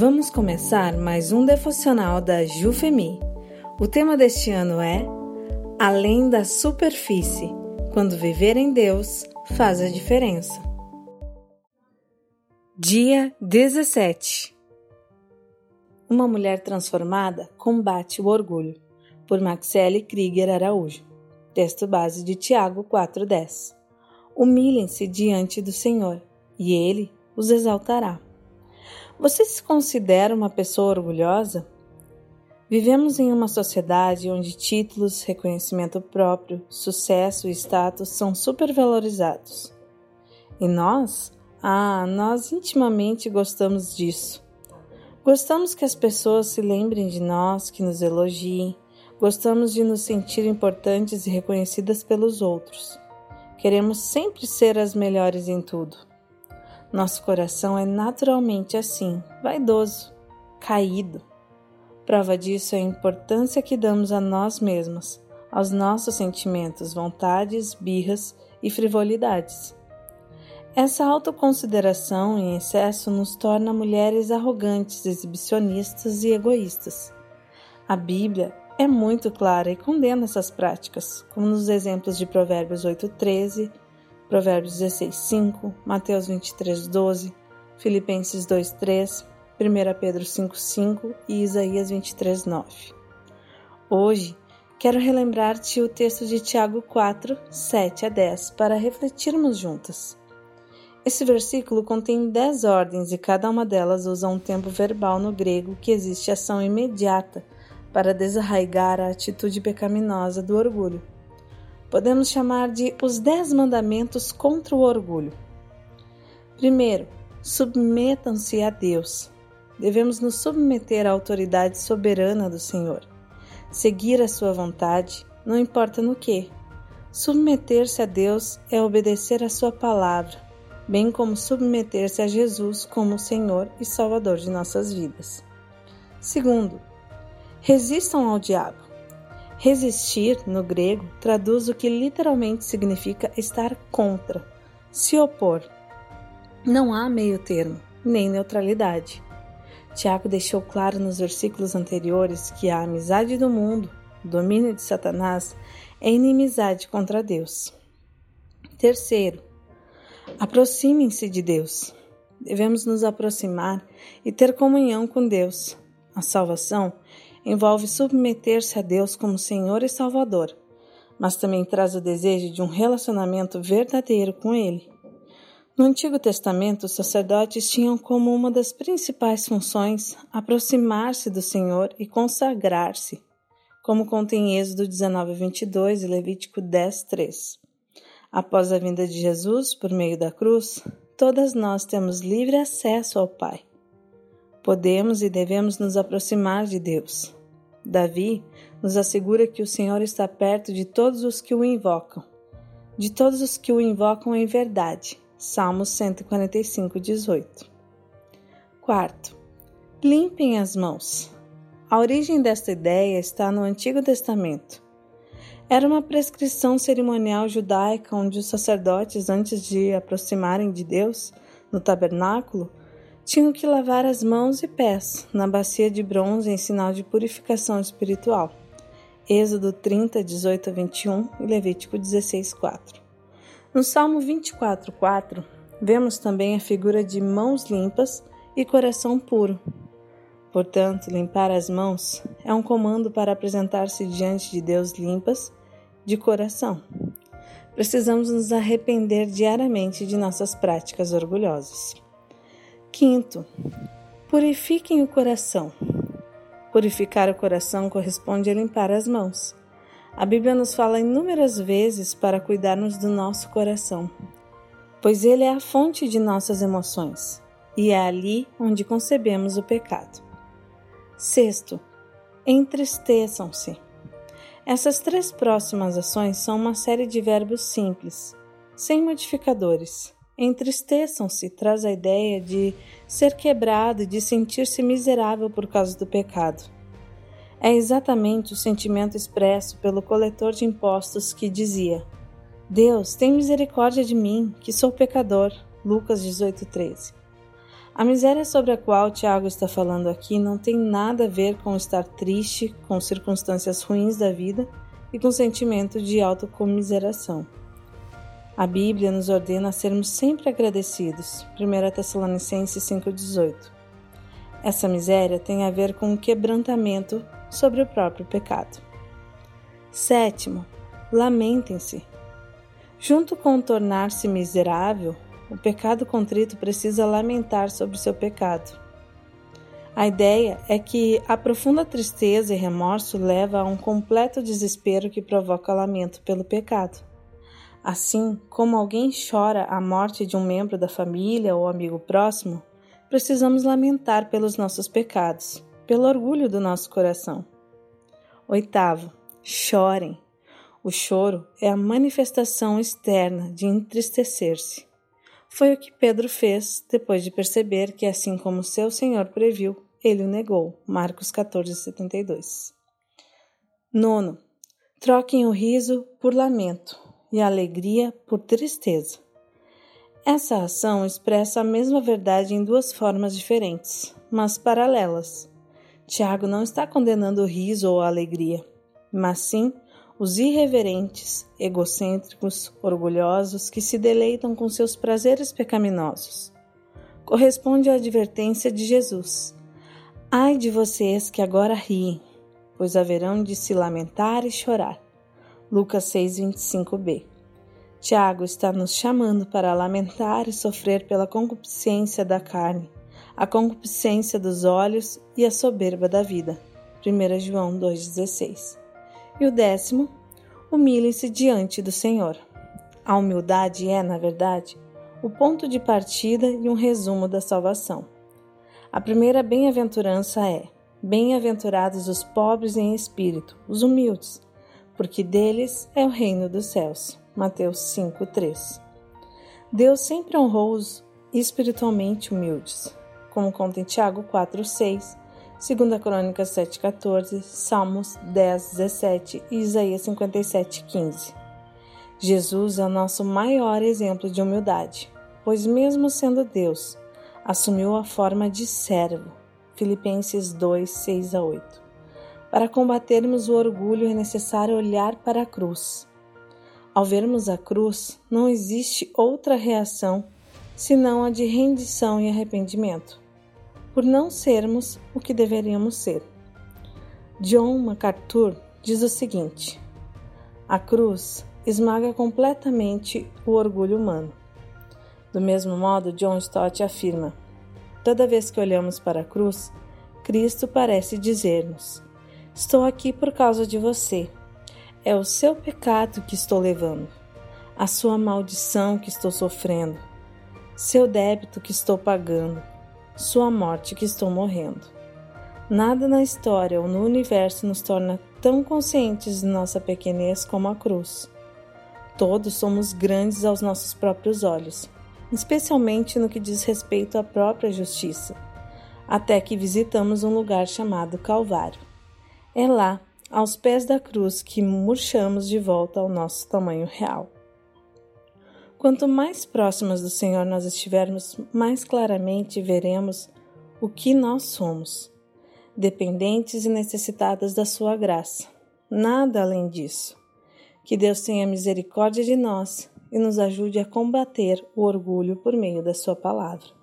Vamos começar mais um devocional da Jufemi. O tema deste ano é Além da superfície. Quando viver em Deus faz a diferença. Dia 17. Uma mulher transformada combate o orgulho. Por Maxele Krieger Araújo. Texto base de Tiago 4:10. Humilhem-se diante do Senhor, e ele os exaltará. Você se considera uma pessoa orgulhosa? Vivemos em uma sociedade onde títulos, reconhecimento próprio, sucesso e status são supervalorizados. E nós? Ah, nós intimamente gostamos disso. Gostamos que as pessoas se lembrem de nós, que nos elogiem, gostamos de nos sentir importantes e reconhecidas pelos outros. Queremos sempre ser as melhores em tudo. Nosso coração é naturalmente assim, vaidoso, caído. Prova disso é a importância que damos a nós mesmos, aos nossos sentimentos, vontades, birras e frivolidades. Essa autoconsideração em excesso nos torna mulheres arrogantes, exibicionistas e egoístas. A Bíblia é muito clara e condena essas práticas, como nos exemplos de Provérbios 8,13, Provérbios 16, 5, Mateus 23, 12, Filipenses 2, 3, 1 Pedro 5, 5 e Isaías 23, 9. Hoje, quero relembrar-te o texto de Tiago 4, 7 a 10 para refletirmos juntas. Esse versículo contém dez ordens e cada uma delas usa um tempo verbal no grego que existe ação imediata para desarraigar a atitude pecaminosa do orgulho podemos chamar de os Dez Mandamentos contra o Orgulho. Primeiro, submetam-se a Deus. Devemos nos submeter à autoridade soberana do Senhor. Seguir a sua vontade, não importa no que. Submeter-se a Deus é obedecer a sua palavra, bem como submeter-se a Jesus como Senhor e Salvador de nossas vidas. Segundo, resistam ao diabo. Resistir, no grego, traduz o que literalmente significa estar contra, se opor. Não há meio termo, nem neutralidade. Tiago deixou claro nos versículos anteriores que a amizade do mundo, domínio de Satanás, é inimizade contra Deus. Terceiro, aproximem-se de Deus. Devemos nos aproximar e ter comunhão com Deus. A salvação envolve submeter-se a Deus como Senhor e Salvador, mas também traz o desejo de um relacionamento verdadeiro com Ele. No Antigo Testamento, os sacerdotes tinham como uma das principais funções aproximar-se do Senhor e consagrar-se, como contém Êxodo 19, 22 e Levítico 10, 3. Após a vinda de Jesus, por meio da cruz, todas nós temos livre acesso ao Pai. Podemos e devemos nos aproximar de Deus. Davi nos assegura que o Senhor está perto de todos os que o invocam, de todos os que o invocam em verdade. Salmos 145, 18. Quarto, limpem as mãos. A origem desta ideia está no Antigo Testamento. Era uma prescrição cerimonial judaica onde os sacerdotes, antes de aproximarem de Deus no tabernáculo, tinham que lavar as mãos e pés na bacia de bronze em sinal de purificação espiritual. Êxodo 30, 18 a 21 e Levítico 16, 4. No Salmo 24, 4, vemos também a figura de mãos limpas e coração puro. Portanto, limpar as mãos é um comando para apresentar-se diante de Deus limpas de coração. Precisamos nos arrepender diariamente de nossas práticas orgulhosas. Quinto, purifiquem o coração. Purificar o coração corresponde a limpar as mãos. A Bíblia nos fala inúmeras vezes para cuidarmos do nosso coração, pois ele é a fonte de nossas emoções e é ali onde concebemos o pecado. Sexto, entristeçam-se. Essas três próximas ações são uma série de verbos simples, sem modificadores Entristeçam-se traz a ideia de ser quebrado e de sentir-se miserável por causa do pecado. É exatamente o sentimento expresso pelo coletor de impostos que dizia: Deus, tem misericórdia de mim, que sou pecador. Lucas 18:13. A miséria sobre a qual Tiago está falando aqui não tem nada a ver com estar triste com circunstâncias ruins da vida e com sentimento de autocomiseração. A Bíblia nos ordena a sermos sempre agradecidos. 1 Tessalonicenses 5,18. Essa miséria tem a ver com o quebrantamento sobre o próprio pecado. Sétimo, lamentem-se. Junto com tornar-se miserável, o pecado contrito precisa lamentar sobre seu pecado. A ideia é que a profunda tristeza e remorso leva a um completo desespero que provoca lamento pelo pecado. Assim como alguém chora a morte de um membro da família ou amigo próximo, precisamos lamentar pelos nossos pecados, pelo orgulho do nosso coração. Oitavo, chorem. O choro é a manifestação externa de entristecer-se. Foi o que Pedro fez depois de perceber que, assim como seu Senhor previu, ele o negou. Marcos 14, 72. Nono, troquem o riso por lamento e alegria por tristeza. Essa ação expressa a mesma verdade em duas formas diferentes, mas paralelas. Tiago não está condenando o riso ou a alegria, mas sim os irreverentes, egocêntricos, orgulhosos que se deleitam com seus prazeres pecaminosos. Corresponde à advertência de Jesus: Ai de vocês que agora riem, pois haverão de se lamentar e chorar. Lucas 6:25b. Tiago está nos chamando para lamentar e sofrer pela concupiscência da carne, a concupiscência dos olhos e a soberba da vida. 1 João 2,16. E o décimo, humilhe-se diante do Senhor. A humildade é, na verdade, o ponto de partida e um resumo da salvação. A primeira bem-aventurança é: Bem-aventurados os pobres em espírito, os humildes, porque deles é o reino dos céus. Mateus 5:3. Deus sempre honrou os espiritualmente humildes, como conta em Tiago 4:6, 2 Crônicas 7:14, Salmos 10:17 e Isaías 57:15. Jesus é o nosso maior exemplo de humildade, pois mesmo sendo Deus, assumiu a forma de servo. Filipenses 2, 6 a 8. Para combatermos o orgulho é necessário olhar para a cruz. Ao vermos a cruz, não existe outra reação senão a de rendição e arrependimento, por não sermos o que deveríamos ser. John MacArthur diz o seguinte: A cruz esmaga completamente o orgulho humano. Do mesmo modo, John Stott afirma: Toda vez que olhamos para a cruz, Cristo parece dizer-nos: Estou aqui por causa de você. É o seu pecado que estou levando, a sua maldição que estou sofrendo, seu débito que estou pagando, sua morte que estou morrendo. Nada na história ou no universo nos torna tão conscientes de nossa pequenez como a cruz. Todos somos grandes aos nossos próprios olhos, especialmente no que diz respeito à própria justiça, até que visitamos um lugar chamado Calvário. É lá, aos pés da cruz, que murchamos de volta ao nosso tamanho real. Quanto mais próximas do Senhor nós estivermos, mais claramente veremos o que nós somos, dependentes e necessitadas da Sua graça. Nada além disso. Que Deus tenha misericórdia de nós e nos ajude a combater o orgulho por meio da Sua palavra.